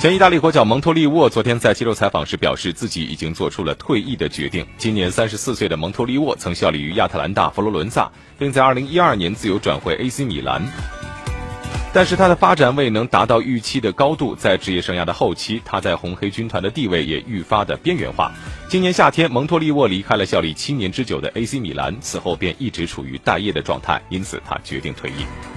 前意大利国脚蒙托利沃昨天在接受采访时表示自己已经做出了退役的决定今年三十四岁的蒙托利沃曾效力于亚特兰大佛罗伦萨并在二零一二年自由转会 ac 米兰。但是他的发展未能达到预期的高度在职业生涯的后期他在红黑军团的地位也愈发的边缘化。今年夏天蒙托利沃离开了效力七年之久的 ac 米兰此后便一直处于待业的状态因此他决定退役。